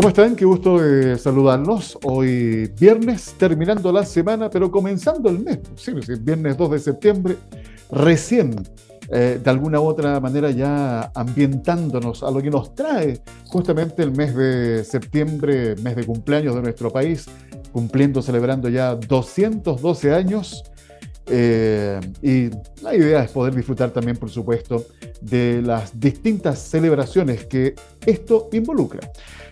¿Cómo están? Qué gusto de saludarlos. Hoy viernes, terminando la semana, pero comenzando el mes. Viernes 2 de septiembre, recién, eh, de alguna u otra manera ya ambientándonos a lo que nos trae justamente el mes de septiembre, mes de cumpleaños de nuestro país, cumpliendo, celebrando ya 212 años. Eh, y la idea es poder disfrutar también, por supuesto, de las distintas celebraciones que esto involucra.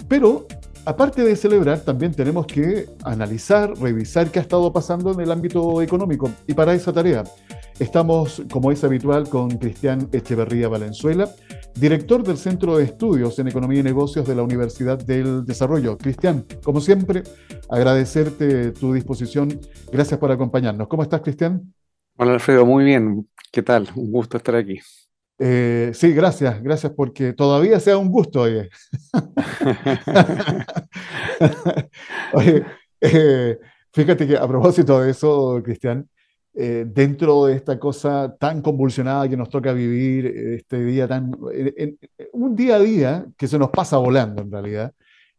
Pero aparte de celebrar, también tenemos que analizar, revisar qué ha estado pasando en el ámbito económico. Y para esa tarea estamos, como es habitual, con Cristian Echeverría Valenzuela, director del Centro de Estudios en Economía y Negocios de la Universidad del Desarrollo. Cristian, como siempre, agradecerte tu disposición. Gracias por acompañarnos. ¿Cómo estás, Cristian? Hola, Alfredo. Muy bien. ¿Qué tal? Un gusto estar aquí. Eh, sí, gracias, gracias porque todavía sea un gusto, oye. oye, eh, fíjate que a propósito de eso, Cristian, eh, dentro de esta cosa tan convulsionada que nos toca vivir, este día tan, un día a día que se nos pasa volando en realidad,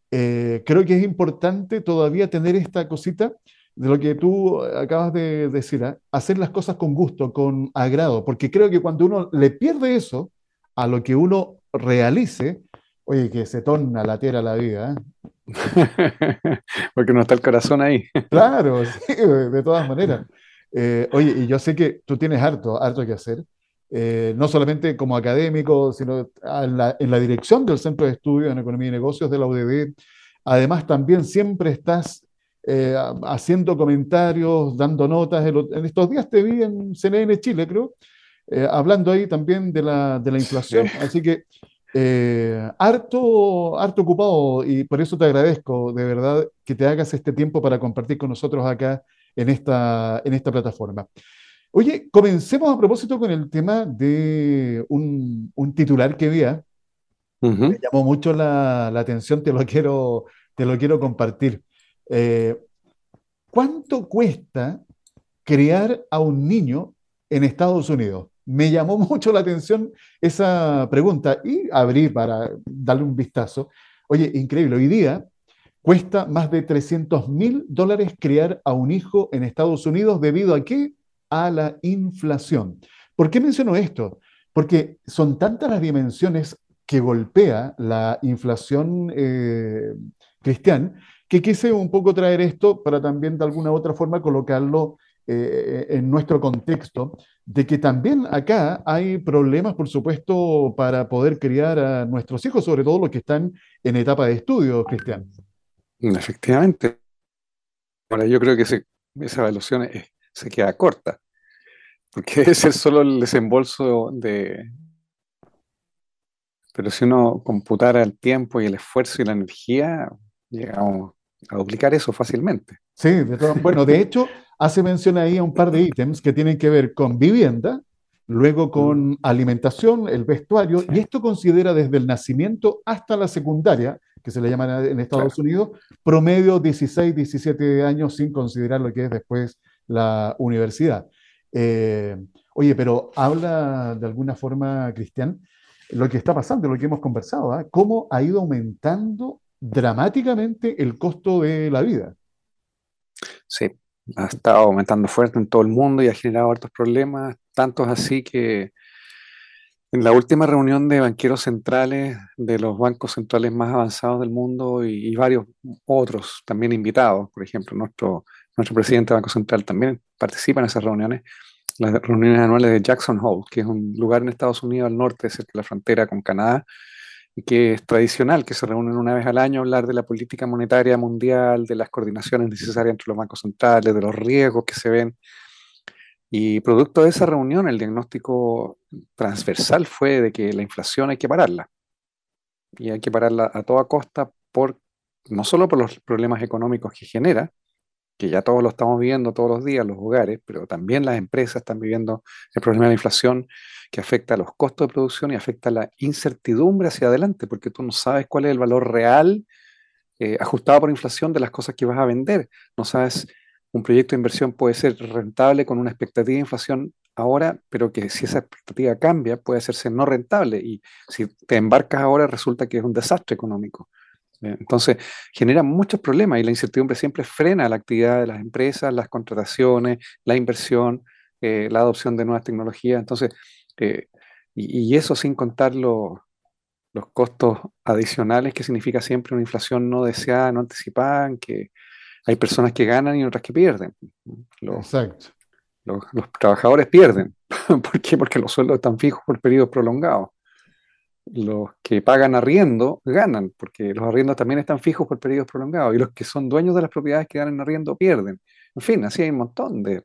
creo que es importante todavía tener esta cosita de lo que tú acabas de decir, ¿eh? hacer las cosas con gusto, con agrado, porque creo que cuando uno le pierde eso a lo que uno realice, oye, que se torna la tierra la vida. ¿eh? porque no está el corazón ahí. claro, sí, de todas maneras. Eh, oye, y yo sé que tú tienes harto, harto que hacer, no solamente como académico, sino en la, en la dirección del Centro de Estudios en Economía y Negocios de la UDB. Además, también siempre estás eh, haciendo comentarios, dando notas. En, estos días te vi en CNN Chile, creo, eh, hablando ahí también de la, de la inflación. Así que eh, harto, harto ocupado y por eso te agradezco de verdad que te hagas este tiempo para compartir con nosotros acá en esta, en esta plataforma. Oye, comencemos a propósito con el tema de un, un titular que vi. Me llamó mucho la, la, atención, te lo quiero, te lo quiero compartir. Eh, ¿Cuánto cuesta criar a un niño en Estados Unidos? Me llamó mucho la atención esa pregunta y abrí para darle un vistazo. Oye, increíble, hoy día cuesta más de 300 mil dólares criar a un hijo en Estados Unidos debido a qué? A la inflación. ¿Por qué menciono esto? Porque son tantas las dimensiones que golpea la inflación eh, cristiana que quise un poco traer esto para también de alguna u otra forma colocarlo eh, en nuestro contexto, de que también acá hay problemas, por supuesto, para poder criar a nuestros hijos, sobre todo los que están en etapa de estudio, Cristian. Efectivamente. Ahora, yo creo que esa evaluación se queda corta, porque es solo el desembolso de... Pero si uno computara el tiempo y el esfuerzo y la energía, llegamos a duplicar eso fácilmente. Sí, bueno, de hecho, hace mención ahí a un par de ítems que tienen que ver con vivienda, luego con mm. alimentación, el vestuario, y esto considera desde el nacimiento hasta la secundaria, que se le llama en Estados Unidos, promedio 16, 17 años sin considerar lo que es después la universidad. Eh, oye, pero habla de alguna forma, Cristian, lo que está pasando, lo que hemos conversado, ¿ah? cómo ha ido aumentando dramáticamente el costo de la vida. Sí, ha estado aumentando fuerte en todo el mundo y ha generado otros problemas, tantos así que en la última reunión de banqueros centrales de los bancos centrales más avanzados del mundo y, varios otros también invitados, por ejemplo, nuestro, nuestro presidente del Banco Central también participa en esas reuniones, las reuniones anuales de Jackson Hole, que es un lugar en Estados Unidos al norte, cerca de la frontera con Canadá, que es tradicional, que se reúnen una vez al año a hablar de la política monetaria mundial, de las coordinaciones necesarias entre los bancos centrales, de los riesgos que se ven. Y producto de esa reunión, el diagnóstico transversal fue de que la inflación hay que pararla. Y hay que pararla a toda costa, por, no solo por los problemas económicos que genera, que ya todos lo estamos viendo todos los días, los hogares, pero también las empresas están viviendo el problema de la inflación que afecta a los costos de producción y afecta a la incertidumbre hacia adelante, porque tú no sabes cuál es el valor real eh, ajustado por inflación de las cosas que vas a vender. No sabes, un proyecto de inversión puede ser rentable con una expectativa de inflación ahora, pero que si esa expectativa cambia, puede hacerse no rentable. Y si te embarcas ahora, resulta que es un desastre económico. Eh, entonces, genera muchos problemas y la incertidumbre siempre frena la actividad de las empresas, las contrataciones, la inversión, eh, la adopción de nuevas tecnologías. Entonces, eh, y, eso sin contar los costos adicionales que significa siempre una inflación no deseada, no anticipada, que hay personas que ganan y otras que pierden. Exacto. Los, trabajadores pierden. ¿Por qué? Porque los sueldos están fijos por periodos prolongados. Los que pagan arriendo ganan, porque los arriendos también están fijos por periodos prolongados. Y los que son dueños de las propiedades que dan en arriendo pierden. En fin, así hay un montón de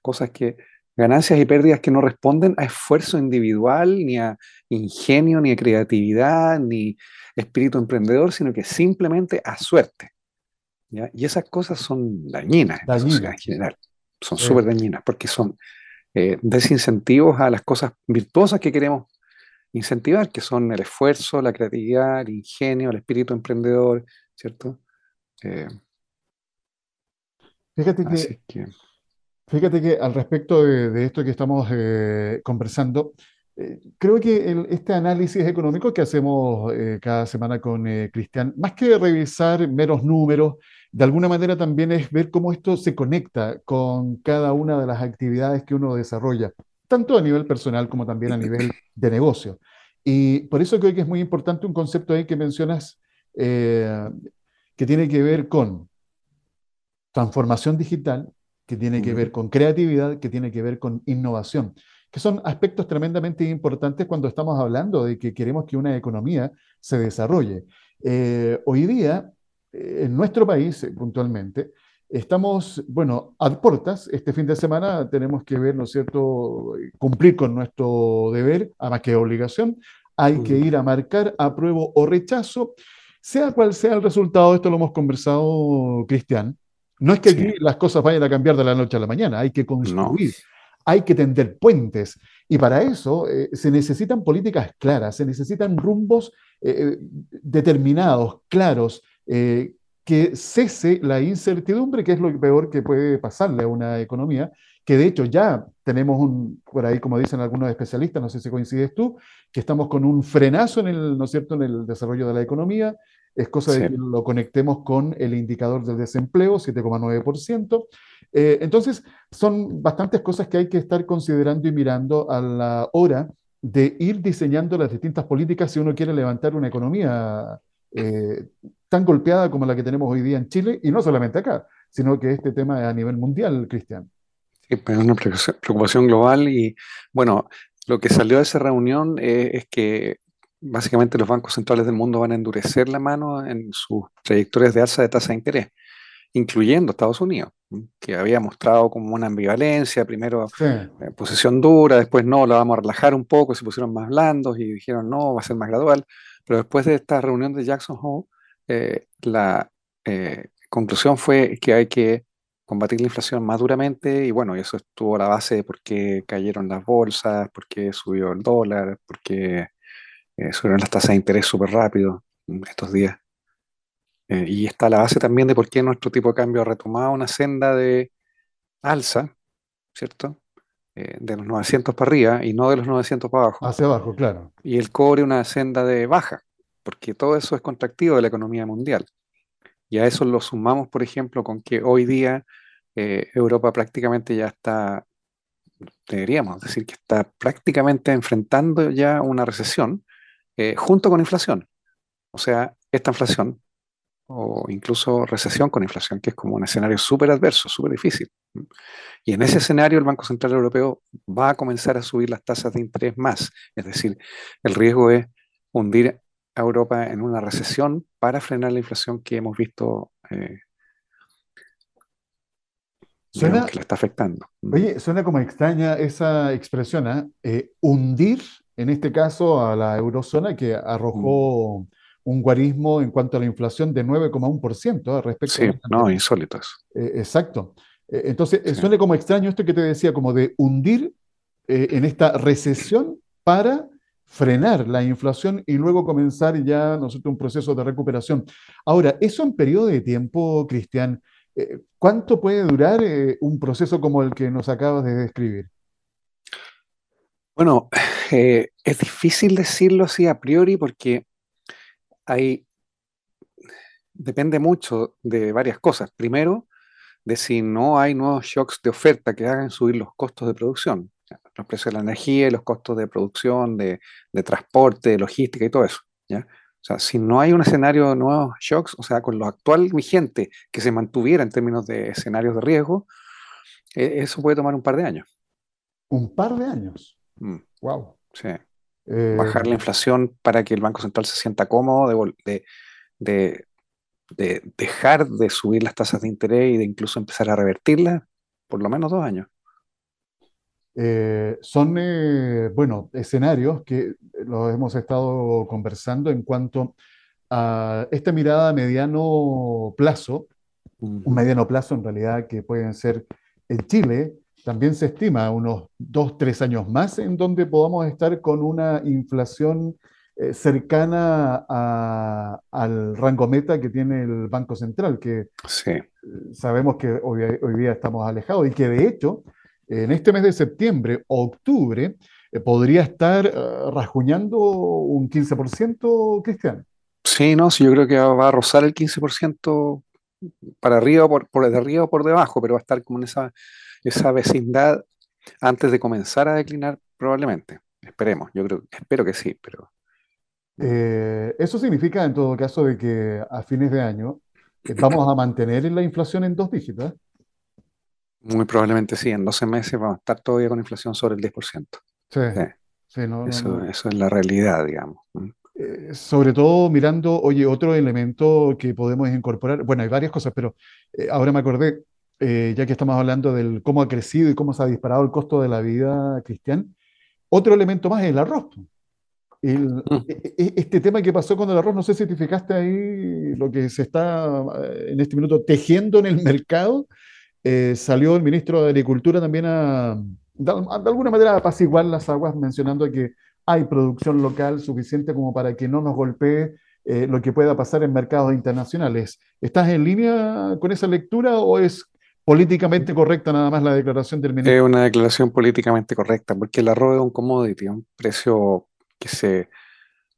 cosas que, ganancias y pérdidas que no responden a esfuerzo individual, ni a ingenio, ni a creatividad, ni espíritu emprendedor, sino que simplemente a suerte. Y esas cosas son dañinas, en general son súper dañinas porque son eh, desincentivos a las cosas virtuosas que queremos incentivar, que son el esfuerzo, la creatividad, el ingenio, el espíritu emprendedor, ¿cierto? Eh, fíjate, que, fíjate que al respecto de, esto que estamos eh, conversando, creo que este análisis económico que hacemos cada semana con Cristian, más que revisar meros números, de alguna manera también es ver cómo esto se conecta con cada una de las actividades que uno desarrolla, tanto a nivel personal como también a nivel de negocio. Y por eso creo que es muy importante un concepto ahí que mencionas eh, que tiene que ver con transformación digital, que tiene que ver con creatividad, que tiene que ver con innovación, que son aspectos tremendamente importantes cuando estamos hablando de que queremos que una economía se desarrolle. Eh, hoy día en nuestro país, eh, puntualmente, estamos, bueno, a puertas. Este fin de semana tenemos que ver, ¿no es cierto?, cumplir con nuestro deber, más que obligación. Hay que ir a marcar apruebo o rechazo, sea cual sea el resultado. Esto lo hemos conversado, Cristian. No es que aquí las cosas vayan a cambiar de la noche a la mañana, hay que construir. Hay que tender puentes y para eso eh, se necesitan políticas claras, se necesitan rumbos eh, determinados, claros, eh, que cese la incertidumbre, que es lo peor que puede pasarle a una economía, que de hecho ya tenemos un, por ahí como dicen algunos especialistas, no sé si coincides tú, que estamos con un frenazo en el, ¿no es cierto?, en el desarrollo de la economía, es cosa de que lo conectemos con el indicador del desempleo, 7,9%. Eh, entonces, son bastantes cosas que hay que estar considerando y mirando a la hora de ir diseñando las distintas políticas si uno quiere levantar una economía eh, tan golpeada como la que tenemos hoy día en Chile, y no solamente acá, sino que este tema es a nivel mundial, Cristian. Sí, es una preocupación global y bueno, lo que salió de esa reunión eh, es que básicamente los bancos centrales del mundo van a endurecer la mano en sus trayectorias de alza de tasa de interés, incluyendo Estados Unidos, que había mostrado como una ambivalencia, primero eh, posición dura, después no, la vamos a relajar un poco, se pusieron más blandos y dijeron no, va a ser más gradual. Pero después de esta reunión de Jackson Hole, eh, la eh, conclusión fue que hay que combatir la inflación más duramente y bueno, eso estuvo la base de por qué cayeron las bolsas, por qué subió el dólar, por qué eh, subieron las tasas de interés súper rápido estos días. Y está la base también de por qué nuestro tipo de cambio ha retomado una senda de alza, ¿cierto? Eh, de los 900 para arriba y no de los 900 para abajo. Hacia abajo, claro. Y el cobre una senda de baja, porque todo eso es contractivo de la economía mundial. Y a eso lo sumamos, por ejemplo, con que hoy día eh, Europa prácticamente ya está, deberíamos decir que está prácticamente enfrentando ya una recesión eh, junto con inflación. O sea, esta inflación o incluso recesión con inflación, que es como un escenario súper adverso, súper difícil. Y en ese escenario el Banco Central Europeo va a comenzar a subir las tasas de interés más. Es decir, el riesgo es hundir a Europa en una recesión para frenar la inflación que hemos visto eh, suena, que la está afectando. Oye, suena como extraña esa expresión, ¿eh? Eh, hundir, en este caso, a la eurozona que arrojó... Mm un guarismo en cuanto a la inflación de 9,1% ¿eh? respecto sí, no, insólito eh, exacto. Eh, entonces, suena como extraño esto que te decía, como de hundir en esta recesión para frenar la inflación y luego comenzar ya nosotros un proceso de recuperación. Ahora, eso en periodo de tiempo, Cristian, ¿cuánto puede durar un proceso como el que nos acabas de describir? Bueno, es difícil decirlo así a priori porque hay, depende mucho de varias cosas. Primero, de si no hay nuevos shocks de oferta que hagan subir los costos de producción, los precios de la energía y los costos de producción, de, transporte, de logística y todo eso. ¿ya? O sea, si no hay un escenario de nuevos shocks, o sea, con lo actual vigente que se mantuviera en términos de escenarios de riesgo, e, eso puede tomar un par de años. Un par de años. Wow. Mm. Sí. Eh, Bajar la inflación para que el Banco Central se sienta cómodo de, de, de, dejar de subir las tasas de interés y de incluso empezar a revertirlas, por lo menos dos años. Eh, son, eh, bueno, escenarios que los hemos estado conversando en cuanto a esta mirada a mediano plazo, un mediano plazo en realidad que pueden ser en Chile, también se estima unos dos, tres años más en donde podamos estar con una inflación eh, cercana al rango meta que tiene el Banco Central, que sabemos que hoy, día estamos alejados y que de hecho en este mes de septiembre o octubre eh, podría estar uh, rasguñando un 15%, Cristian. Sí, no, sí, yo creo que va a rozar el 15% para arriba, por, por de arriba o por debajo, pero va a estar como en esa esa vecindad antes de comenzar a declinar probablemente. Esperemos, yo creo, espero que sí, pero... Eh, eso significa en todo caso de que a fines de año eh, vamos a mantener la inflación en dos dígitos. ¿eh? Muy probablemente sí, en 12 meses vamos a estar todavía con inflación sobre el 10%. Sí, sí. eso, eso, es la realidad, digamos. sobre todo mirando, oye, otro elemento que podemos incorporar, bueno, hay varias cosas, pero ahora me acordé, eh, ya que estamos hablando del cómo ha crecido y cómo se ha disparado el costo de la vida, Cristian, otro elemento más es el arroz. Mm. E, e, este tema que pasó con el arroz, no sé si te fijaste ahí lo que se está eh, en este minuto tejiendo en el mercado. Eh, salió el ministro de Agricultura también a, de, alguna manera, a apaciguar las aguas, mencionando que hay producción local suficiente como para que no nos golpee lo que pueda pasar en mercados internacionales. ¿Estás en línea con esa lectura o es políticamente correcta nada más la declaración del ministro. Es una declaración políticamente correcta, porque el arroz es un commodity, un precio que se,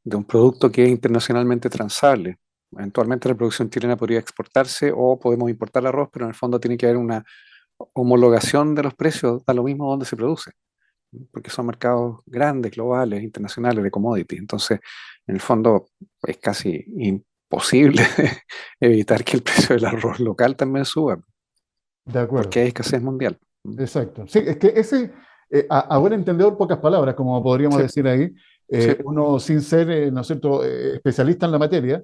de un producto que es internacionalmente transable. Eventualmente la producción chilena podría exportarse o podemos importar arroz, pero en el fondo tiene que haber una homologación de los precios, da lo mismo donde se produce, porque son mercados grandes, globales, internacionales de commodity. Entonces, en el fondo es casi imposible evitar que el precio del arroz local también suba. De acuerdo. Porque hay escasez mundial. Exacto. Sí, es que ese, eh, a, buen entendedor, pocas palabras, como podríamos decir ahí, eh, uno sin ser, eh, ¿no es cierto?, especialista en la materia,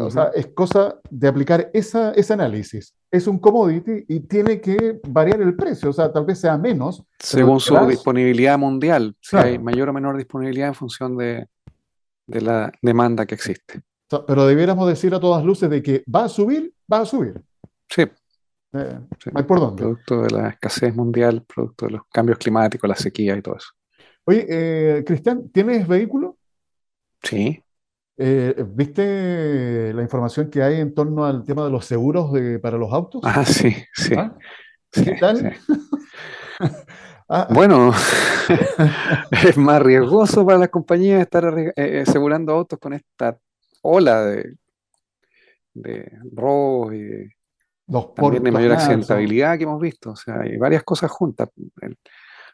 o sea, es cosa de aplicar esa, ese análisis. Es un commodity y tiene que variar el precio, o sea, tal vez sea menos. Según su disponibilidad mundial, si hay mayor o menor disponibilidad en función de, de la demanda que existe. pero debiéramos decir a todas luces de que va a subir, va a subir. Sí, eh, por dónde. Producto de la escasez mundial, producto de los cambios climáticos, la sequía y todo eso. Oye, eh, Cristian, ¿tienes vehículo? Sí. Eh, ¿Viste la información que hay en torno al tema de los seguros para los autos? Ah, sí, sí. ¿Ah? ¿Qué tal? Ah. Bueno, es más riesgoso para las compañías estar asegurando autos con esta ola de, de robos y de también de mayor accidentabilidad que hemos visto. O sea, hay varias cosas juntas.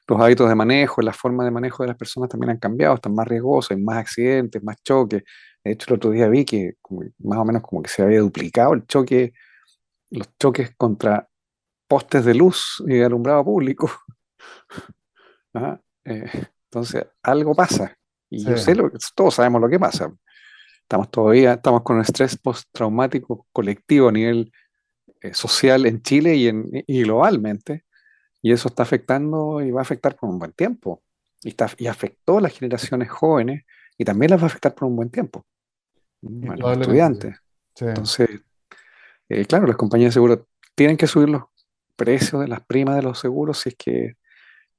los hábitos de manejo, la forma de manejo de las personas también han cambiado, están más riesgosos, hay más accidentes, más choques. De hecho, el otro día vi que más o menos como que se había duplicado el choque, los choques contra postes de luz y de alumbrado público. Eh, entonces, algo pasa. Y yo sé lo que todos sabemos lo que pasa. Estamos todavía, estamos con un estrés postraumático colectivo a nivel social en Chile y, en, globalmente, y eso está afectando y va a afectar por un buen tiempo. Y, está, y afectó a las generaciones jóvenes y también las va a afectar por un buen tiempo. A los estudiantes. Entonces, eh, claro, las compañías de seguro tienen que subir los precios de las primas de los seguros si es que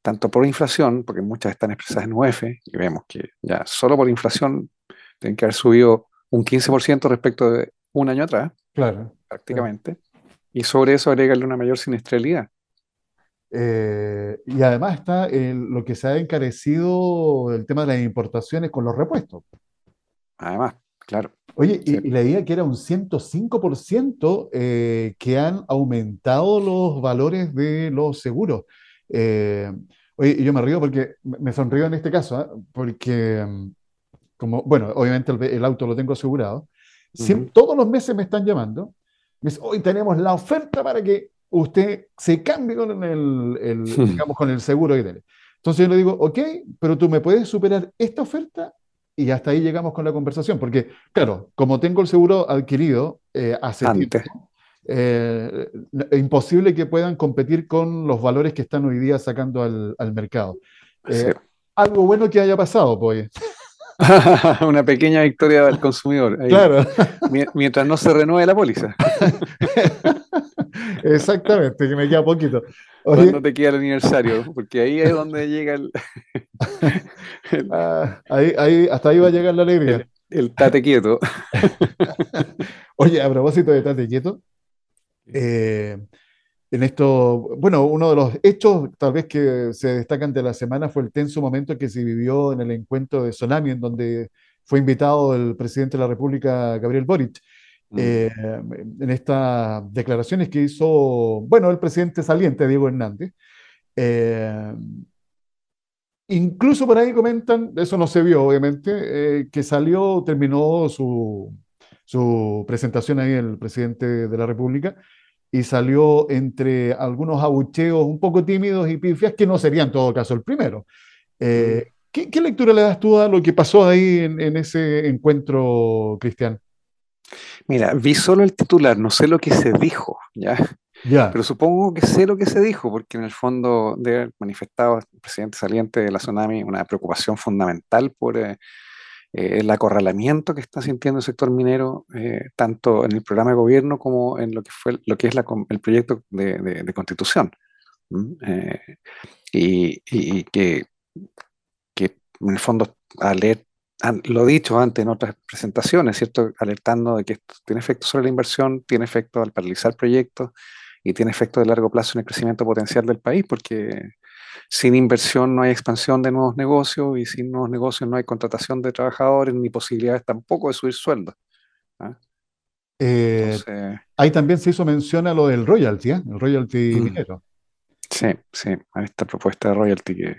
tanto por inflación, porque muchas están expresadas en UF, y vemos que ya solo por inflación tienen que haber subido un 15% respecto de un año atrás, claro, prácticamente, y sobre eso agregarle una mayor siniestralidad. Eh, y además está lo que se ha encarecido el tema de las importaciones con los repuestos. Además, claro. Oye, y, y leía que era un 105% eh, que han aumentado los valores de los seguros. Eh, oye, yo me río porque me sonrío en este caso, ¿ah? porque, mm, como, bueno, obviamente el, auto lo tengo asegurado. Todos los meses me están llamando. Me dicen, hoy tenemos la oferta para que usted se cambie con el, digamos, con el seguro que tiene. Entonces yo le digo, ok, pero tú me puedes superar esta oferta y hasta ahí llegamos con la conversación, porque claro, como tengo el seguro adquirido eh, hace tiempo, eh, es imposible que puedan competir con los valores que están hoy día sacando al, mercado. Eh, algo bueno que haya pasado, pues. Una pequeña victoria del consumidor. Claro. Mientras no se renueve la póliza. Exactamente, que me queda poquito. Cuando te queda el aniversario, porque ahí es donde llega el. Ah, ahí, hasta ahí va a llegar la alegría. El, tate quieto. Oye, a propósito de tate quieto, eh, en esto, bueno, uno de los hechos tal vez que se destacan de la semana fue el tenso momento que se vivió en el encuentro de Tsunami, en donde fue invitado el presidente de la República, Gabriel Boric. Mm. Eh, en estas declaraciones que hizo, bueno, el presidente saliente, Diego Hernández. Eh, incluso por ahí comentan, eso no se vio obviamente, eh, que salió, terminó su, su presentación ahí el presidente de la República y salió entre algunos abucheos un poco tímidos y pifias que no sería en todo caso el primero. Mm. ¿qué, lectura le das tú a lo que pasó ahí en, en ese encuentro, Cristian? Mira, vi solo el titular, no sé lo que se dijo, ¿ya? Ya. Pero supongo que sé lo que se dijo, porque en el fondo de haber manifestado el presidente saliente de la Tsunami una preocupación fundamental por eh, eh, el acorralamiento que está sintiendo el sector minero, eh, tanto en el programa de gobierno como en lo que fue lo que es el proyecto de, constitución. y, que, que en el fondo al leer lo dicho antes en otras presentaciones, ¿cierto? Alertando de que esto tiene efecto sobre la inversión, tiene efecto al paralizar proyectos y tiene efecto de largo plazo en el crecimiento potencial del país, porque sin inversión no hay expansión de nuevos negocios y sin nuevos negocios no hay contratación de trabajadores ni posibilidades tampoco de subir sueldos. ¿ah? Eh, ahí también se hizo mención a lo del royalty, ¿eh? el royalty mm. minero. Sí, sí, a esta propuesta de royalty que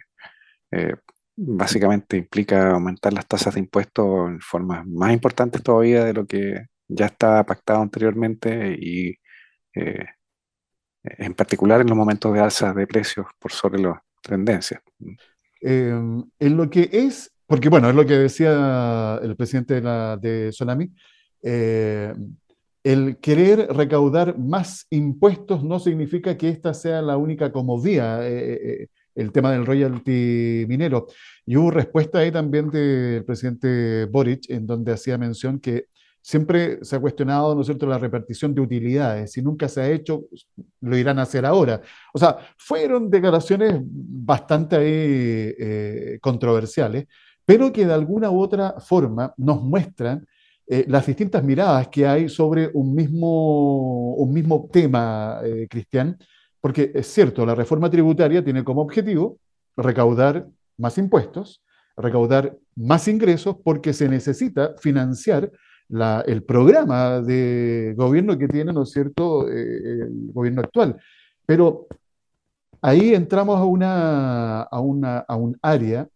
eh, básicamente implica aumentar las tasas de impuestos en formas más importantes todavía de lo que ya estaba pactado anteriormente y eh, en particular en los momentos de alza de precios por sobre las tendencias. Em, en lo que es, porque bueno, es lo que decía el presidente de, la, de Sonami, eh, el querer recaudar más impuestos no significa que esta sea la única comodía. Eh, el tema del royalty minero. Y hubo respuesta ahí también del presidente Boric, en donde hacía mención que siempre se ha cuestionado, ¿no es cierto?, la repartición de utilidades. Si nunca se ha hecho, lo irán a hacer ahora. O sea, fueron declaraciones bastante eh, controversiales, pero que de alguna u otra forma nos muestran eh, las distintas miradas que hay sobre un mismo, un mismo tema, eh, Cristian, porque es cierto, la reforma tributaria tiene como objetivo recaudar más impuestos, recaudar más ingresos, porque se necesita financiar el programa de gobierno que tiene, ¿no es cierto?, eh, el gobierno actual. Pero ahí entramos a, una, a, una, a un área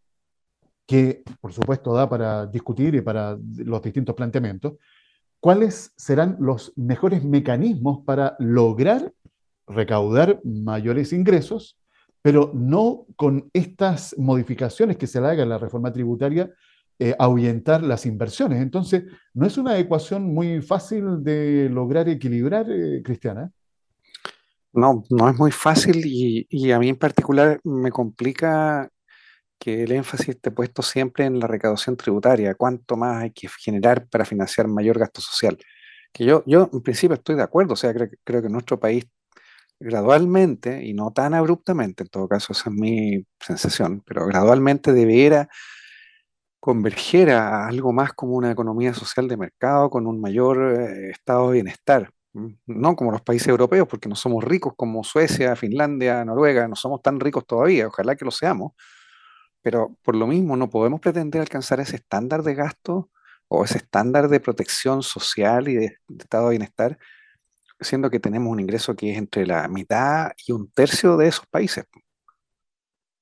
que, por supuesto, da para discutir y para los distintos planteamientos. ¿Cuáles serán los mejores mecanismos para lograr recaudar mayores ingresos, pero no con estas modificaciones que se le haga en la reforma tributaria, eh, ahuyentar las inversiones. Entonces, no es una ecuación muy fácil de lograr equilibrar, eh, Cristiana. No, no es muy fácil y, y, a mí en particular me complica que el énfasis esté puesto siempre en la recaudación tributaria, cuánto más hay que generar para financiar mayor gasto social. Que yo, yo en principio estoy de acuerdo, o sea, creo, creo que nuestro país gradualmente, y no tan abruptamente, en todo caso, esa es mi sensación, pero gradualmente debiera converger a algo más como una economía social de mercado con un mayor eh, estado de bienestar. No como los países europeos, porque no somos ricos como Suecia, Finlandia, Noruega, no somos tan ricos todavía, ojalá que lo seamos, pero por lo mismo no podemos pretender alcanzar ese estándar de gasto o ese estándar de protección social y de, estado de bienestar, siendo que tenemos un ingreso que es entre la mitad y un tercio de esos países.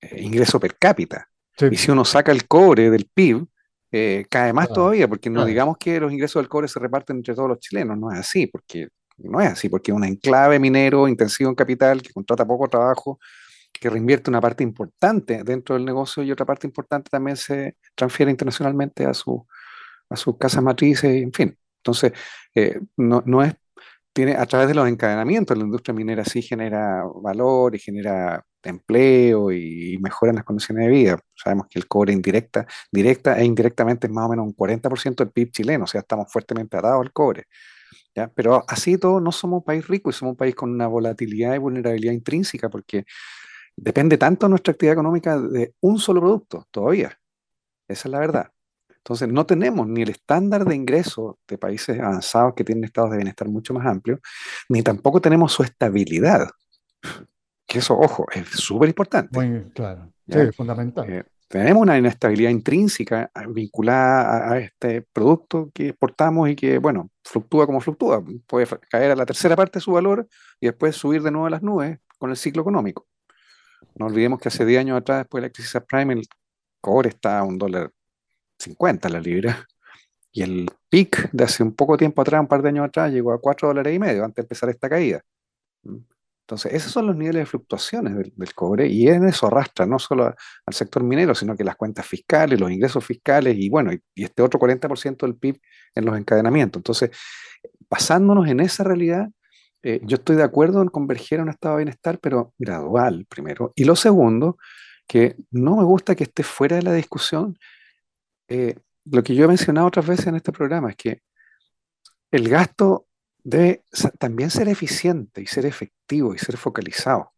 Eh, ingreso per cápita. Y si uno saca el cobre del PIB, eh, cae más todavía, porque no digamos que los ingresos del cobre se reparten entre todos los chilenos, no es así, porque no es así, porque es un enclave minero intensivo en capital que contrata poco trabajo, que reinvierte una parte importante dentro del negocio y otra parte importante también se transfiere internacionalmente a, su, a sus casas matrices, en fin. Entonces, eh, no, no es tiene, a través de los encadenamientos, la industria minera sí genera valor y genera empleo y, mejora las condiciones de vida. Sabemos que el cobre indirecta, directa e indirectamente es más o menos un 40% del PIB chileno, o sea, estamos fuertemente atados al cobre. ¿ya? Pero así todo no somos un país rico y somos un país con una volatilidad y vulnerabilidad intrínseca porque depende tanto nuestra actividad económica de un solo producto todavía. Esa es la verdad. Entonces, no tenemos ni el estándar de ingreso de países avanzados que tienen estados de bienestar mucho más amplios, ni tampoco tenemos su estabilidad. Que eso, ojo, es súper importante. Muy claro. Sí, es fundamental. Eh, tenemos una inestabilidad intrínseca ah, vinculada a, este producto que exportamos y que, bueno, fluctúa como fluctúa. Puede caer a la tercera parte de su valor y después subir de nuevo a las nubes con el ciclo económico. No olvidemos que hace 10 años atrás, después de la crisis subprime, el cobre está a un dólar 50 la libra. Y el pic de hace un poco tiempo atrás, un par de años atrás, llegó a 4 dólares y medio antes de empezar esta caída. Entonces, esos son los niveles de fluctuaciones del, cobre y en eso arrastra no solo al sector minero, sino que las cuentas fiscales, los ingresos fiscales y bueno, y, este otro 40% del PIB en los encadenamientos. Entonces, basándonos en esa realidad, eh, yo estoy de acuerdo en converger a un estado de bienestar, pero gradual primero. Y lo segundo, que no me gusta que esté fuera de la discusión, eh, lo que yo he mencionado otras veces en este programa es que el gasto debe también ser eficiente y ser efectivo y ser focalizado.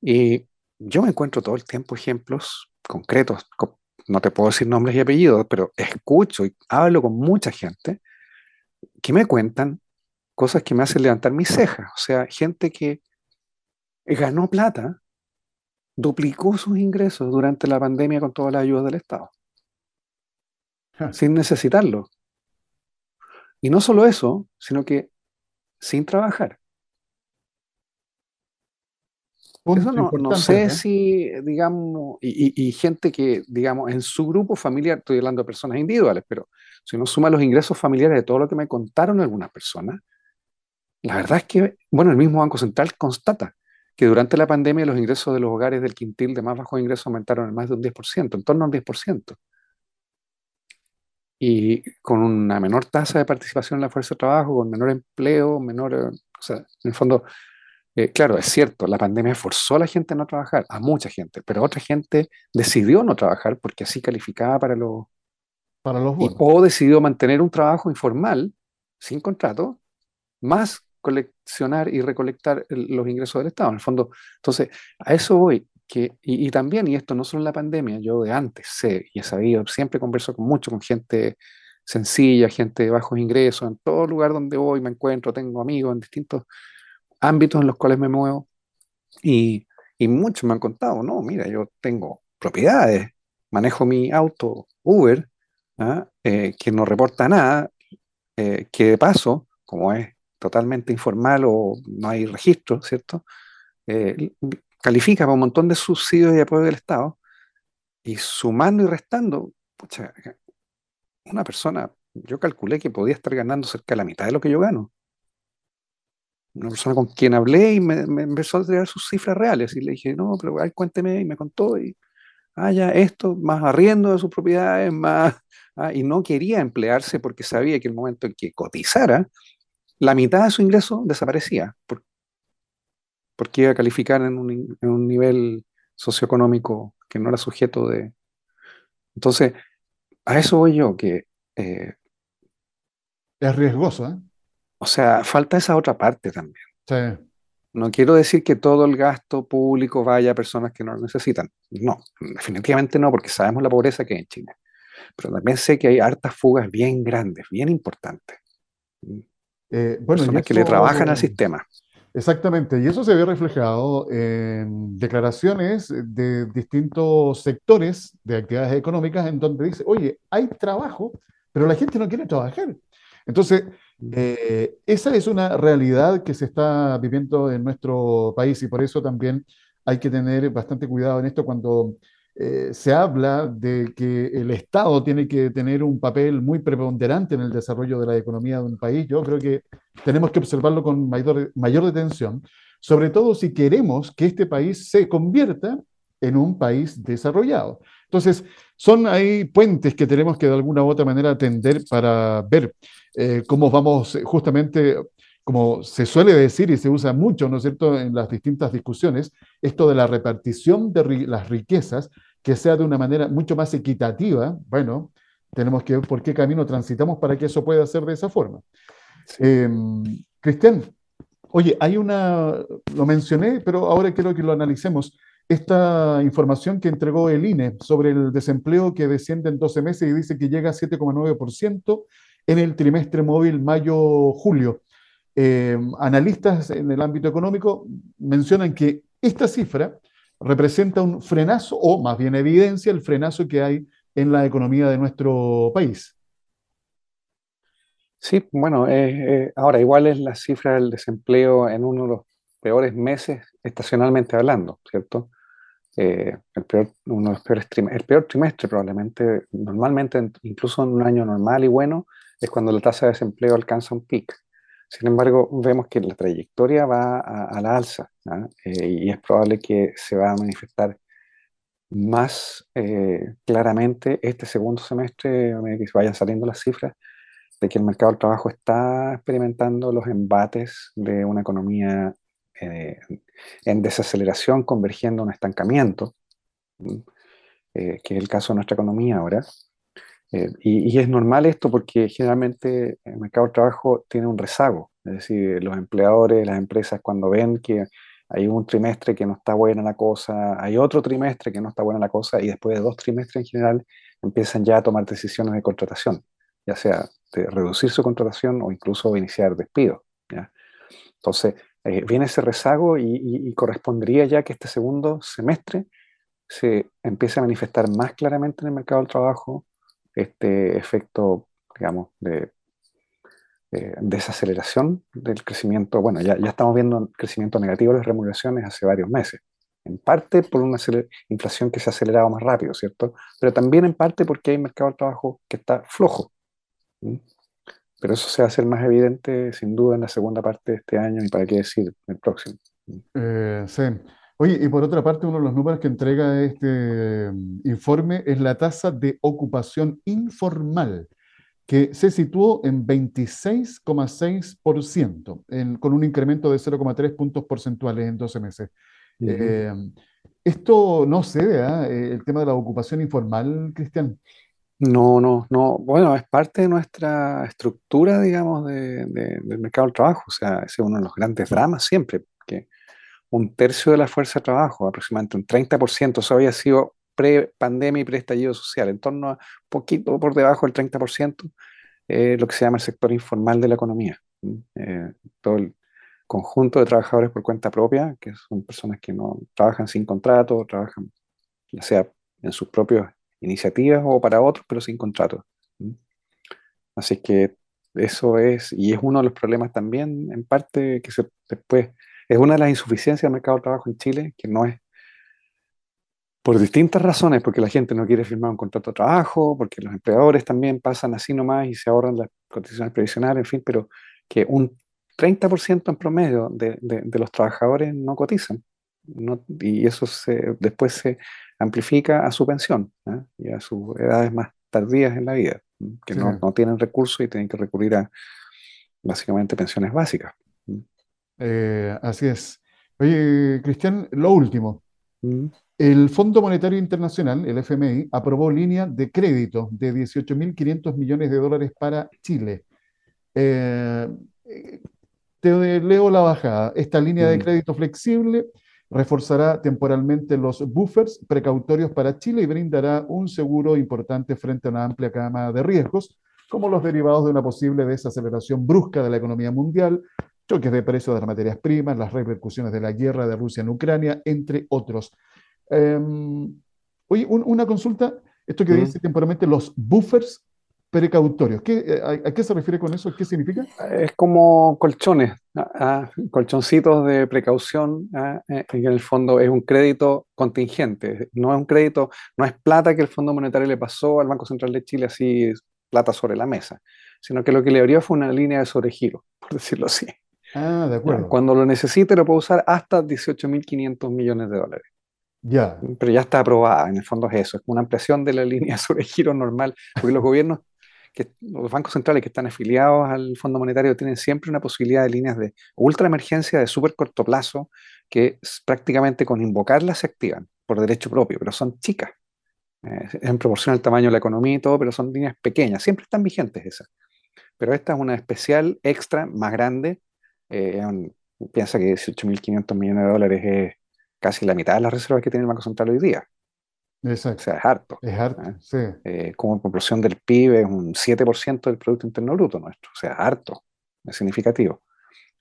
Y yo me encuentro todo el tiempo ejemplos concretos, no te puedo decir nombres y apellidos, pero escucho y hablo con mucha gente que me cuentan cosas que me hacen levantar mis cejas. O sea, gente que ganó plata, duplicó sus ingresos durante la pandemia con toda la ayuda del Estado sin necesitarlo. Y no solo eso, sino que sin trabajar. eso no, sé ¿eh? si, digamos, y, gente que, digamos, en su grupo familiar, estoy hablando de personas individuales, pero si uno suma los ingresos familiares de todo lo que me contaron algunas personas, la verdad es que, bueno, el mismo Banco Central constata que durante la pandemia los ingresos de los hogares del quintil de más bajos ingresos aumentaron en más de un 10%, en torno a un 10% y con una menor tasa de participación en la fuerza de trabajo, con menor empleo, menor, eh, o sea, en el fondo, eh, claro, es cierto, la pandemia forzó a la gente a no trabajar, a mucha gente, pero otra gente decidió no trabajar porque así calificaba para los... Para los o decidió mantener un trabajo informal, sin contrato, más coleccionar y recolectar los ingresos del Estado. En el fondo, entonces, a eso voy y, también, y esto no solo en la pandemia, yo de antes sé y he sabido, siempre converso con mucho con gente sencilla, gente de bajos ingresos, en todo lugar donde voy me encuentro, tengo amigos en distintos ámbitos en los cuales me muevo, y, muchos me han contado, no, mira, yo tengo propiedades, manejo mi auto Uber, ¿ah? eh, que no reporta nada, eh, que de paso, como es totalmente informal o no hay registro, ¿cierto? Eh, califica para un montón de subsidios y apoyo del Estado, y sumando y restando, una persona, yo calculé que podía estar ganando cerca de la mitad de lo que yo gano. Una persona con quien hablé y me, empezó a tirar sus cifras reales y le dije, no, pero cuénteme y me contó y, ah, ya, esto, más arriendo de sus propiedades, más, ah, y no quería emplearse porque sabía que el momento en que cotizara, la mitad de su ingreso desaparecía, porque iba a calificar en un, nivel socioeconómico que no era sujeto de... Entonces, a eso voy yo, que... Eh, es riesgoso, ¿eh? O sea, falta esa otra parte también. Sí. No quiero decir que todo el gasto público vaya a personas que no lo necesitan. No, definitivamente no, porque sabemos la pobreza que hay en China. Pero también sé que hay hartas fugas bien grandes, bien importantes. Eh, bueno, personas que le trabajan al sistema. Exactamente, y eso se ve reflejado en declaraciones de distintos sectores de actividades económicas en donde dice, oye, hay trabajo, pero la gente no quiere trabajar. Entonces, eh, esa es una realidad que se está viviendo en nuestro país y por eso también hay que tener bastante cuidado en esto cuando eh, se habla de que el Estado tiene que tener un papel muy preponderante en el desarrollo de la economía de un país. Yo creo que tenemos que observarlo con mayor, mayor detención, sobre todo si queremos que este país se convierta en un país desarrollado. Entonces, son ahí puentes que tenemos que de alguna u otra manera atender para ver eh, cómo vamos justamente, como se suele decir y se usa mucho, ¿no es cierto?, en las distintas discusiones, esto de la repartición de las riquezas, que sea de una manera mucho más equitativa. Bueno, tenemos que ver por qué camino transitamos para que eso pueda ser de esa forma. Em, Cristian, oye, hay una, lo mencioné, pero ahora quiero que lo analicemos. Esta información que entregó el INE sobre el desempleo que desciende en 12 meses y dice que llega a 7,9% en el trimestre móvil mayo-julio. Em, analistas en el ámbito económico mencionan que esta cifra representa un frenazo, o más bien evidencia el frenazo que hay en la economía de nuestro país. Sí, bueno, eh, eh, ahora igual es la cifra del desempleo en uno de los peores meses estacionalmente hablando, ¿cierto? Eh, el peor trimestre probablemente, normalmente incluso en un año normal y bueno, es cuando la tasa de desempleo alcanza un pic. Sin embargo, vemos que la trayectoria va a, la alza ¿ah? y es probable que se va a manifestar más claramente este segundo semestre, a medida que vayan saliendo las cifras, de que el mercado del trabajo está experimentando los embates de una economía eh, en desaceleración, convergiendo a un estancamiento, eh, que es el caso de nuestra economía ahora. Eh, y, es normal esto porque generalmente el mercado del trabajo tiene un rezago, es decir, los empleadores, las empresas cuando ven que hay un trimestre que no está buena la cosa, hay otro trimestre que no está buena la cosa y después de dos trimestres en general empiezan ya a tomar decisiones de contratación, ya sea de reducir su contratación o incluso iniciar despido. ¿ya? Entonces, eh, viene ese rezago y, correspondería ya que este segundo semestre se empiece a manifestar más claramente en el mercado del trabajo este efecto, digamos, de desaceleración del crecimiento. Bueno, ya, ya estamos viendo crecimiento negativo de las remuneraciones hace varios meses. En parte por una inflación que se ha acelerado más rápido, ¿cierto? Pero también en parte porque hay mercado del trabajo que está flojo. Pero eso se va a hacer más evidente sin duda en la segunda parte de este año y para qué decir el próximo. Eh, sí. Oye, y por otra parte, uno de los números que entrega este mm, informe es la tasa de ocupación informal, que se situó en 26,6%, con un incremento de 0,3 puntos porcentuales en 12 meses. Eh, esto no cede, ¿ah? eh, el tema de la ocupación informal, Cristian. No, no, no. Bueno, es parte de nuestra estructura, digamos, de, del mercado del trabajo. O sea, ese es uno de los grandes dramas siempre, que un tercio de la fuerza de trabajo, aproximadamente un 30%, eso había sido pre-pandemia y pre-estallido social, en torno a poquito por debajo del 30%, eh, lo que se llama el sector informal de la economía. Eh, todo el conjunto de trabajadores por cuenta propia, que son personas que no trabajan sin contrato, trabajan ya sea en sus propios iniciativas o para otros, pero sin contrato. Así que eso es, y es uno de los problemas también, en parte, que se, después es una de las insuficiencias del mercado de trabajo en Chile, que no es por distintas razones, porque la gente no quiere firmar un contrato de trabajo, porque los empleadores también pasan así nomás y se ahorran las condiciones previsionales, en fin, pero que un 30% en promedio de, de, los trabajadores no cotizan. y eso se, después se amplifica a su pensión ¿eh? y a sus edades más tardías en la vida, que no, no, tienen recursos y tienen que recurrir a básicamente pensiones básicas. Eh, así es. Oye, Cristian, lo último. El Fondo Monetario Internacional, el FMI, aprobó línea de crédito de 18.500 millones de dólares para Chile. Eh, te leo la bajada. Esta línea de Mm, crédito flexible reforzará temporalmente los buffers precautorios para Chile y brindará un seguro importante frente a una amplia gama de riesgos, como los derivados de una posible desaceleración brusca de la economía mundial, choques de precios de las materias primas, las repercusiones de la guerra de Rusia en Ucrania, entre otros. Em, oye, un- una consulta, esto que mm. dice temporalmente los buffers precautorios, ¿qué, eh, a, a qué se refiere con eso? ¿Qué significa? Es como colchones, ah, ah, colchoncitos de precaución, ah, eh, en el fondo es un crédito contingente, no es un crédito, no es plata que el Fondo Monetario le pasó al Banco Central de Chile así, plata sobre la mesa, sino que lo que le abrió fue una línea de sobregiro, por decirlo así. Ah, de ¿ya? acuerdo. Cuando lo necesite lo puede usar hasta 18.500 millones de dólares, Ya. pero ya está aprobada, en el fondo es eso, es una ampliación de la línea de sobregiro normal, porque los gobiernos que los bancos centrales que están afiliados al Fondo Monetario tienen siempre una posibilidad de líneas de ultra emergencia de súper corto plazo que s- prácticamente con invocarlas se activan por derecho propio, pero son chicas, eh, en proporción al tamaño de la economía y todo, pero son líneas pequeñas, siempre están vigentes esas. Pero esta es una especial extra más grande. Eh, un- piensa que 18.500 millones de dólares es casi la mitad de las reservas que tiene el Banco Central hoy día. O Exacto. sea, es harto. Es harto, ¿eh? sí. eh, como proporción del PIB es un 7% del Producto Interno Bruto nuestro, o sea, harto, es significativo.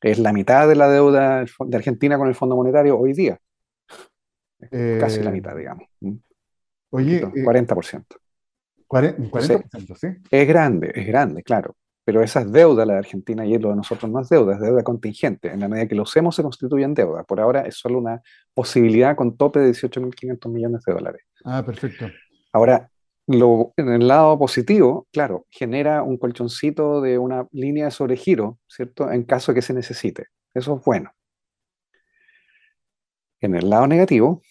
Es la mitad de la deuda de Argentina con el Fondo Monetario hoy día, casi la mitad, digamos, oye, poquito, eh, 40%. cuaren- Entonces, 40%, ¿sí? es grande, es grande, claro, pero esa es deuda la de Argentina y lo de nosotros no es deuda, es deuda contingente. En la medida que lo usemos se constituye en deuda. Por ahora es solo una posibilidad con tope de 18.500 millones de dólares. Ah, perfecto. Ahora, lo, en el lado positivo, claro, genera un colchoncito de una línea de sobregiro, ¿cierto? En caso de que se necesite. Eso es bueno. En el lado negativo,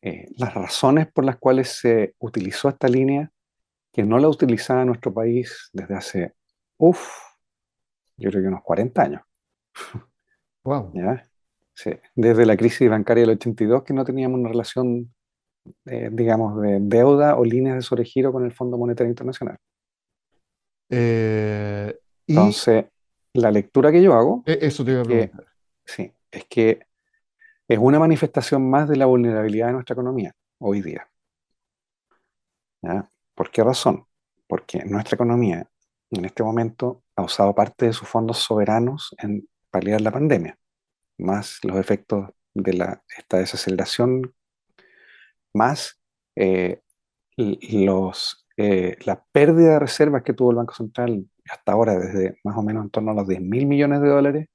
eh, las razones por las cuales se utilizó esta línea, que no la utilizaba nuestro país desde hace, uff, yo creo que unos 40 años, Wow. ¿ya? Sí, desde la crisis bancaria del 82 que no teníamos una relación, eh, digamos, de deuda o líneas de sobregiro con el Fondo Monetario Internacional. Eh, y Entonces, la lectura que yo hago, eh, eso te iba a que, preguntar. sí, es que es una manifestación más de la vulnerabilidad de nuestra economía hoy día. ¿ya? ¿Por qué razón? Porque nuestra economía en este momento ha usado parte de sus fondos soberanos en paliar la pandemia, más los efectos de esta desaceleración, más eh, los, eh, la pérdida de reservas que tuvo el Banco Central hasta ahora, desde más o menos en torno a los 10 mil millones de dólares,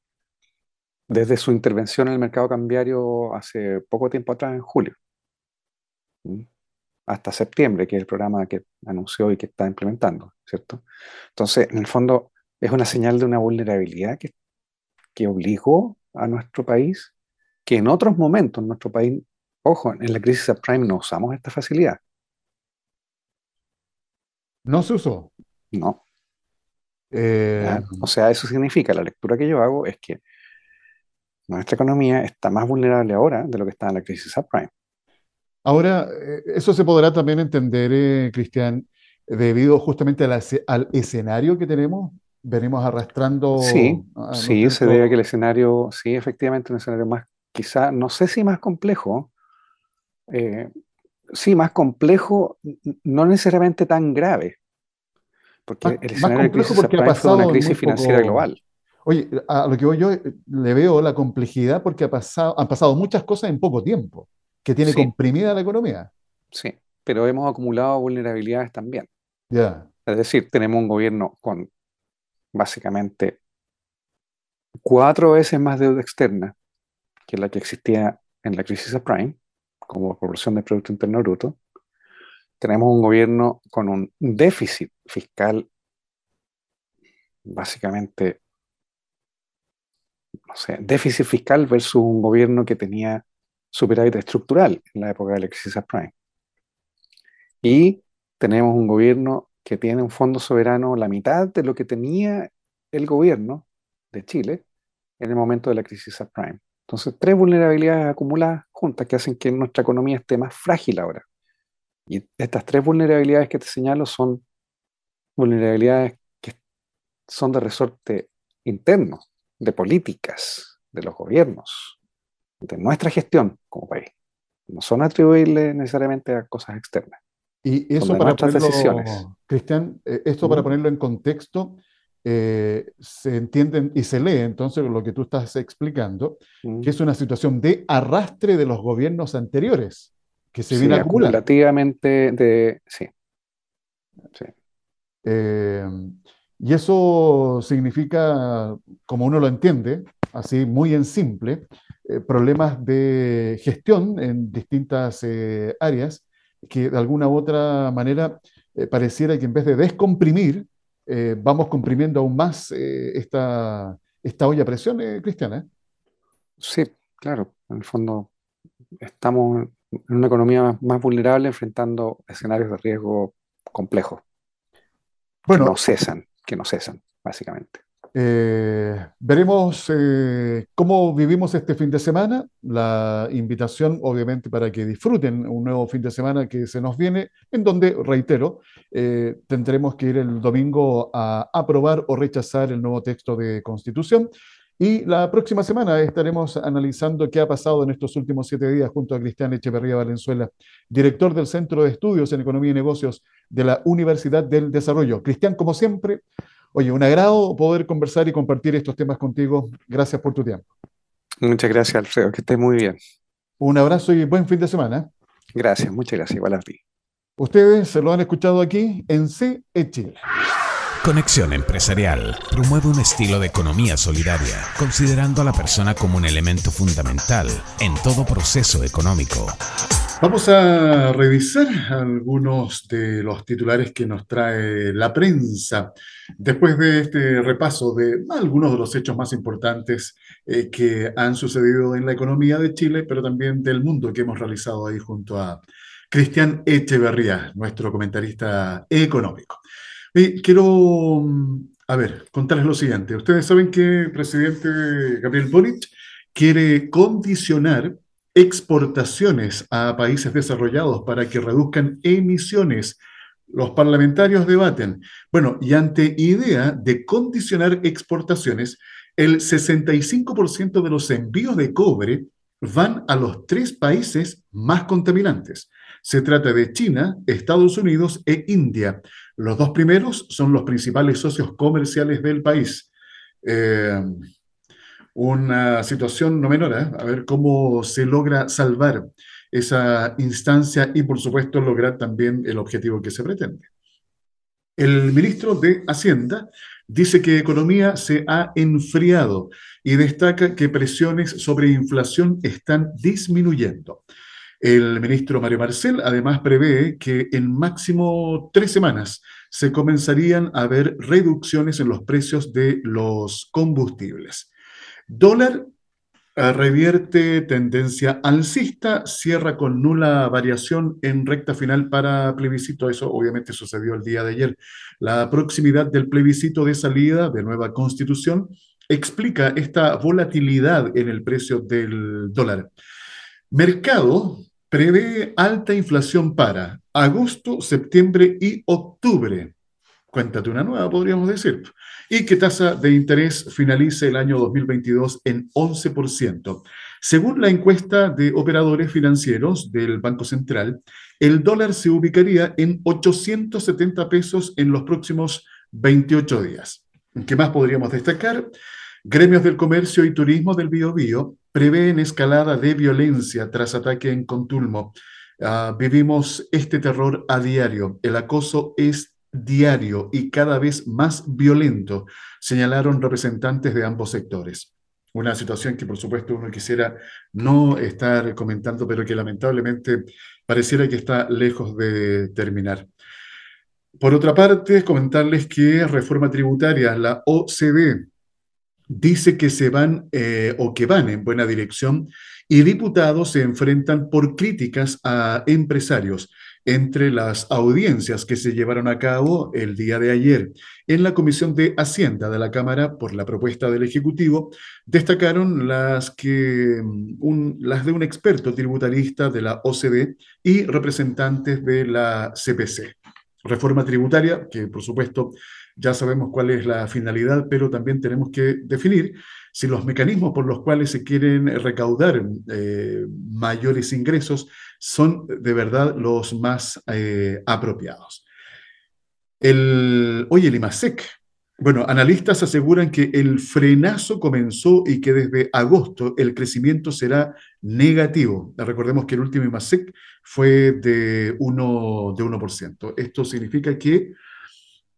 desde su intervención en el mercado cambiario hace poco tiempo atrás, en julio, ¿m? Hasta septiembre, que es el programa que anunció y que está implementando, ¿cierto? Entonces, en el fondo, es una señal de una vulnerabilidad que, que obligó a nuestro país, que en otros momentos, en nuestro país, ojo, en la crisis subprime no usamos esta facilidad, No se usó. ¿no? Eh, ¿ya? O sea, eso significa, la lectura que yo hago es que nuestra economía está más vulnerable ahora de lo que estaba en la crisis subprime. Ahora, eh, eso se podrá también entender, eh, Cristian, debido justamente la al escenario que tenemos. Venimos arrastrando Sí, a, ¿no es sí, se debe a que el escenario, sí, efectivamente, un escenario más, quizá, no sé si más complejo, eh, sí, más complejo, no necesariamente tan grave, porque Más, el más escenario de complejo crisis porque ha una pasado muy crisis financiera poco. global, Oye, a lo que voy yo, eh, le veo la complejidad porque ha pasado, han pasado muchas cosas en poco tiempo, que tiene sí, comprimida la economía. sí, pero hemos acumulado vulnerabilidades también. Ya, Es decir, tenemos un gobierno con básicamente cuatro veces más deuda externa que la que existía en la crisis subprime, como proporción del Producto Interno Bruto. Tenemos un gobierno con un déficit fiscal básicamente, no sé, déficit fiscal versus un gobierno que tenía superávit estructural en la época de la crisis subprime. Y tenemos un gobierno que tiene un fondo soberano la mitad de lo que tenía el gobierno de Chile en el momento de la crisis subprime. Entonces, tres vulnerabilidades acumuladas juntas que hacen que nuestra economía esté más frágil ahora. Y estas tres vulnerabilidades que te señalo son vulnerabilidades que son de resorte internos, de políticas, de los gobiernos, de nuestra gestión como país. No son atribuibles necesariamente a cosas externas. Y eso para ponerlo, decisiones. Cristian, eh, esto para ponerlo en contexto, eh, se entiende y se lee entonces lo que tú estás explicando, que es una situación de arrastre de los gobiernos anteriores, que se viene acumulando. Acumulativamente de, sí. sí. Eh, y eso significa, como uno lo entiende, así muy en simple, problemas de gestión en distintas áreas que de alguna u otra manera eh, pareciera que en vez de descomprimir, eh, vamos comprimiendo aún más eh, esta, esta olla a presión, Cristiana. Sí, claro. En el fondo estamos en una economía más, vulnerable enfrentando escenarios de riesgo complejos. Bueno, que no cesan, que no cesan, básicamente. Eh, veremos eh, cómo vivimos este fin de semana. La invitación, obviamente, para que disfruten un nuevo fin de semana que se nos viene, en donde, reitero, eh, tendremos que ir el domingo a aprobar o rechazar el nuevo texto de constitución. Y la próxima semana estaremos analizando qué ha pasado en estos últimos siete días junto a Cristian Echeverría Valenzuela, director del Centro de Estudios en Economía y Negocios de la Universidad del Desarrollo. Cristian, como siempre, Oye, un agrado poder conversar y compartir estos temas contigo. Gracias por tu tiempo. Muchas gracias, Alfredo. Que estés muy bien. Un abrazo y buen fin de semana. Gracias, muchas gracias. Igual a ti. Ustedes se lo han escuchado aquí en CE Chile. Conexión Empresarial promueve un estilo de economía solidaria, considerando a la persona como un elemento fundamental en todo proceso económico. Vamos a revisar algunos de los titulares que nos trae la prensa después de este repaso de algunos de los hechos más importantes eh, que han sucedido en la economía de Chile, pero también del mundo que hemos realizado ahí junto a Cristian Echeverría, nuestro comentarista económico. Y quiero, a ver, contarles lo siguiente. Ustedes saben que el presidente Gabriel Boric quiere condicionar exportaciones a países desarrollados para que reduzcan emisiones. Los parlamentarios debaten. Bueno, y ante idea de condicionar exportaciones, el 65% de los envíos de cobre van a los tres países más contaminantes. Se trata de China, Estados Unidos e India. Los dos primeros son los principales socios comerciales del país. Eh, una situación no menor, ¿eh? a ver cómo se logra salvar esa instancia y, por supuesto, lograr también el objetivo que se pretende. El ministro de Hacienda dice que economía se ha enfriado y destaca que presiones sobre inflación están disminuyendo. El ministro Mario Marcel además prevé que en máximo tres semanas se comenzarían a ver reducciones en los precios de los combustibles. Dólar eh, revierte tendencia alcista, cierra con nula variación en recta final para plebiscito. Eso obviamente sucedió el día de ayer. La proximidad del plebiscito de salida de nueva constitución explica esta volatilidad en el precio del dólar. Mercado prevé alta inflación para agosto, septiembre y octubre. Cuéntate una nueva, podríamos decir y que tasa de interés finalice el año 2022 en 11%. Según la encuesta de operadores financieros del Banco Central, el dólar se ubicaría en 870 pesos en los próximos 28 días. ¿Qué más podríamos destacar? Gremios del comercio y turismo del Biobío prevén escalada de violencia tras ataque en Contulmo. Ah, vivimos este terror a diario. El acoso es diario y cada vez más violento, señalaron representantes de ambos sectores. Una situación que por supuesto uno quisiera no estar comentando, pero que lamentablemente pareciera que está lejos de terminar. Por otra parte, comentarles que reforma tributaria, la OCDE, dice que se van eh, o que van en buena dirección y diputados se enfrentan por críticas a empresarios entre las audiencias que se llevaron a cabo el día de ayer en la Comisión de Hacienda de la Cámara por la propuesta del Ejecutivo, destacaron las, que, mm, las de un experto tributarista de la OCDE y representantes de la CPC. Reforma tributaria que, por supuesto, ya sabemos cuál es la finalidad, pero también tenemos que definir si los mecanismos por los cuales se quieren recaudar eh, mayores ingresos son de verdad los más eh, apropiados. El, oye, el IMASEC. Bueno, analistas aseguran que el frenazo comenzó y que desde agosto el crecimiento será negativo. Recordemos que el último IMASEC fue de 1%. De 1%. Esto significa que,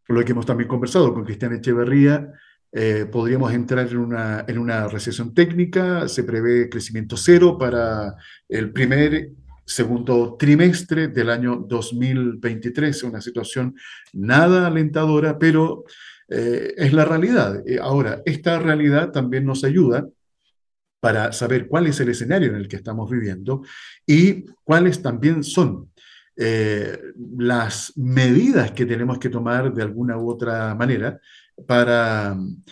lo que hemos también conversado con Cristian Echeverría, eh, podríamos entrar en una, en una recesión técnica, se prevé crecimiento cero para el primer segundo trimestre del año 2023, una situación nada alentadora, pero eh, es la realidad. Eh, ahora, esta realidad también nos ayuda para saber cuál es el escenario en el que estamos viviendo y cuáles también son las medidas que tenemos que tomar de alguna u otra manera para mm,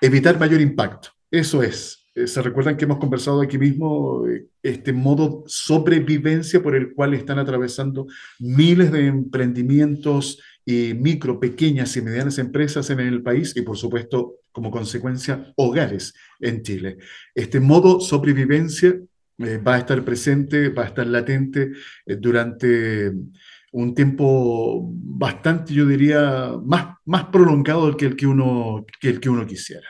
evitar mayor impacto. Eso es. Eh, se recuerdan que hemos conversado aquí mismo eh, este modo sobrevivencia por el cual están atravesando miles de emprendimientos y micro, pequeñas y medianas empresas en el país y por supuesto como consecuencia hogares en Chile. Este modo sobrevivencia eh, va a estar presente, va a estar latente durante un tiempo bastante, yo diría, más, más prolongado que el que uno, que el que uno quisiera.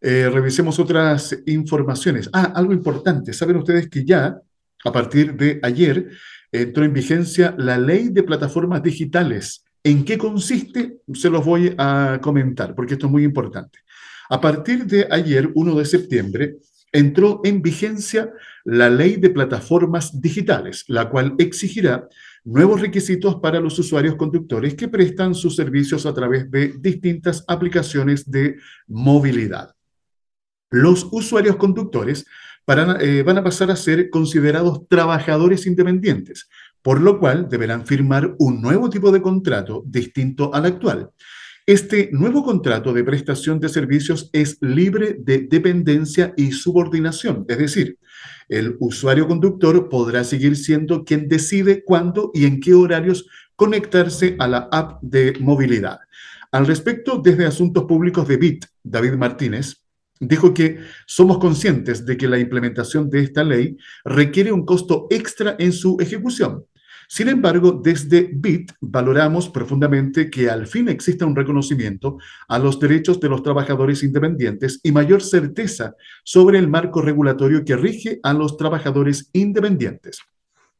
Eh, revisemos otras informaciones. Ah, algo importante. Saben ustedes que ya, a partir de ayer, entró en vigencia la ley de plataformas digitales. ¿En qué consiste? Se los voy a comentar, porque esto es muy importante. A partir de ayer, 1 de septiembre, entró en vigencia la ley de plataformas digitales, la cual exigirá nuevos requisitos para los usuarios conductores que prestan sus servicios a través de distintas aplicaciones de movilidad. Los usuarios conductores eh, van a pasar a ser considerados trabajadores independientes, por lo cual deberán firmar un nuevo tipo de contrato distinto al actual. Este nuevo contrato de prestación de servicios es libre de dependencia y subordinación, es decir, el usuario conductor podrá seguir siendo quien decide cuándo y en qué horarios conectarse a la app de movilidad. Al respecto, desde Asuntos Públicos de BIT, David Martínez, dijo que somos conscientes de que la implementación de esta ley requiere un costo extra en su ejecución. Sin embargo, desde BIT valoramos profundamente que al fin exista un reconocimiento a los derechos de los trabajadores independientes y mayor certeza sobre el marco regulatorio que rige a los trabajadores independientes.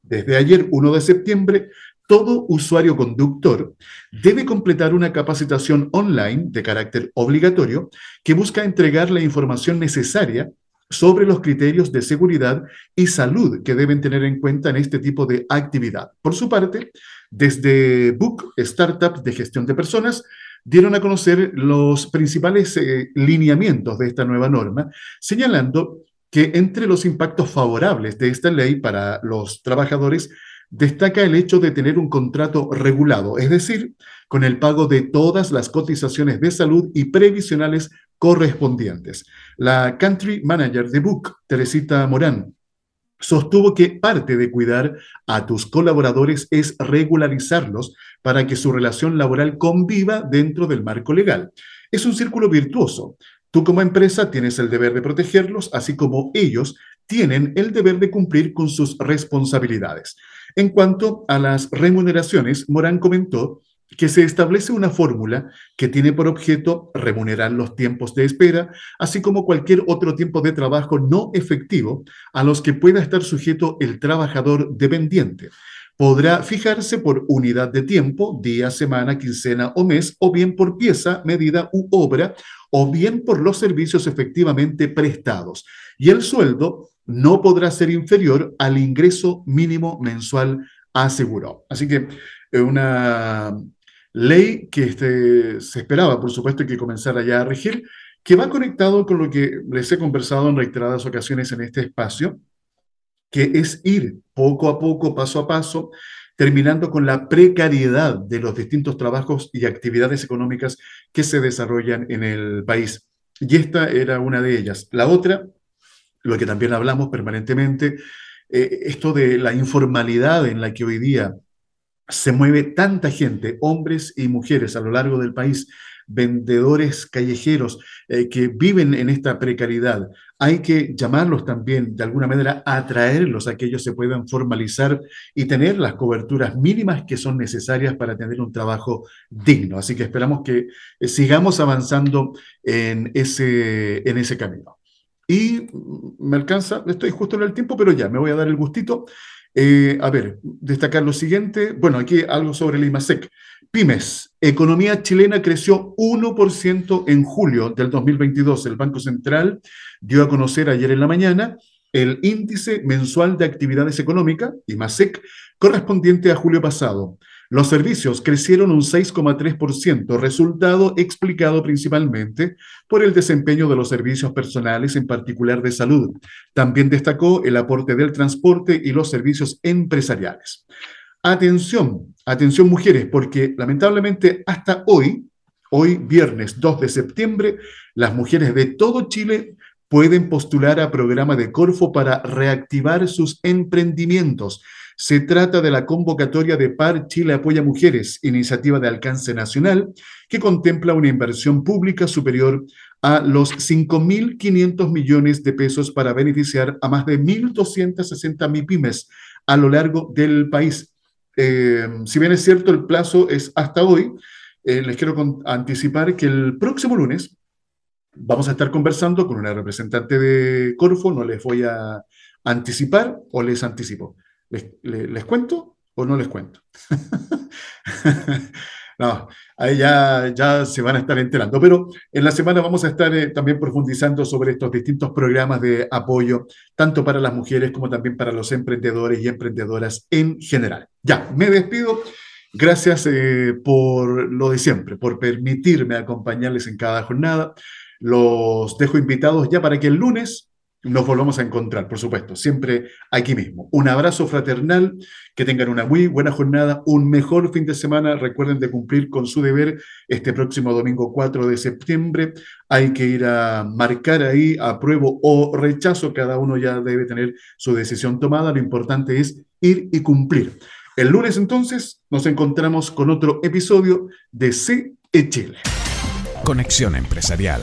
Desde ayer, 1 de septiembre, todo usuario conductor debe completar una capacitación online de carácter obligatorio que busca entregar la información necesaria sobre los criterios de seguridad y salud que deben tener en cuenta en este tipo de actividad. Por su parte, desde Book Startups de Gestión de Personas, dieron a conocer los principales eh, lineamientos de esta nueva norma, señalando que entre los impactos favorables de esta ley para los trabajadores destaca el hecho de tener un contrato regulado, es decir, con el pago de todas las cotizaciones de salud y previsionales correspondientes. La country manager de Book, Teresita Morán, sostuvo que parte de cuidar a tus colaboradores es regularizarlos para que su relación laboral conviva dentro del marco legal. Es un círculo virtuoso. Tú como empresa tienes el deber de protegerlos, así como ellos tienen el deber de cumplir con sus responsabilidades. En cuanto a las remuneraciones, Morán comentó que se establece una fórmula que tiene por objeto remunerar los tiempos de espera, así como cualquier otro tiempo de trabajo no efectivo a los que pueda estar sujeto el trabajador dependiente. Podrá fijarse por unidad de tiempo, día, semana, quincena o mes, o bien por pieza, medida u obra, o bien por los servicios efectivamente prestados. Y el sueldo no podrá ser inferior al ingreso mínimo mensual asegurado. Así que eh, una ley que este, se esperaba, por supuesto, que comenzara ya a regir, que va conectado con lo que les he conversado en reiteradas ocasiones en este espacio, que es ir poco a poco, paso a paso, terminando con la precariedad de los distintos trabajos y actividades económicas que se desarrollan en el país. Y esta era una de ellas. La otra lo que también hablamos permanentemente, eh, esto de la informalidad en la que hoy día se mueve tanta gente, hombres y mujeres a lo largo del país, vendedores callejeros eh, que viven en esta precariedad. Hay que llamarlos también, de alguna manera, atraerlos a que ellos se puedan formalizar y tener las coberturas mínimas que son necesarias para tener un trabajo digno. Así que esperamos que eh, sigamos avanzando en ese, en ese camino. Y me alcanza, estoy justo en el tiempo, pero ya, me voy a dar el gustito. Eh, a ver, destacar lo siguiente. Bueno, aquí algo sobre el IMASEC. Pymes, economía chilena creció 1% en julio del 2022. El Banco Central dio a conocer ayer en la mañana el índice mensual de actividades económicas, IMASEC, correspondiente a julio pasado. Los servicios crecieron un 6,3%, resultado explicado principalmente por el desempeño de los servicios personales, en particular de salud. También destacó el aporte del transporte y los servicios empresariales. Atención, atención mujeres, porque lamentablemente hasta hoy, hoy viernes 2 de septiembre, las mujeres de todo Chile pueden postular a programa de Corfo para reactivar sus emprendimientos se trata de la convocatoria de PAR Chile Apoya Mujeres, iniciativa de alcance nacional, que contempla una inversión pública superior a los 5.500 millones de pesos para beneficiar a más de 1.260 MIPIMES a lo largo del país. Eh, si bien es cierto, el plazo es hasta hoy, eh, les quiero anticipar que el próximo lunes vamos a estar conversando con una representante de Corfo, no les voy a anticipar o les anticipo. ¿Les, cuento o no les cuento? no, ahí ya, ya se van a estar enterando. Pero en la semana vamos a estar eh, también profundizando sobre estos distintos programas de apoyo, tanto para las mujeres como también para los emprendedores y emprendedoras en general. Ya, me despido. Gracias eh, por lo de siempre, por permitirme acompañarles en cada jornada. Los dejo invitados ya para que el lunes nos volvamos a encontrar, por supuesto, siempre aquí mismo. Un abrazo fraternal, que tengan una muy buena jornada, un mejor fin de semana. Recuerden de cumplir con su deber este próximo domingo 4 de septiembre. Hay que ir a marcar ahí apruebo o rechazo. Cada uno ya debe tener su decisión tomada. Lo importante es ir y cumplir. El lunes entonces nos encontramos con otro episodio de CE Chile. Conexión Empresarial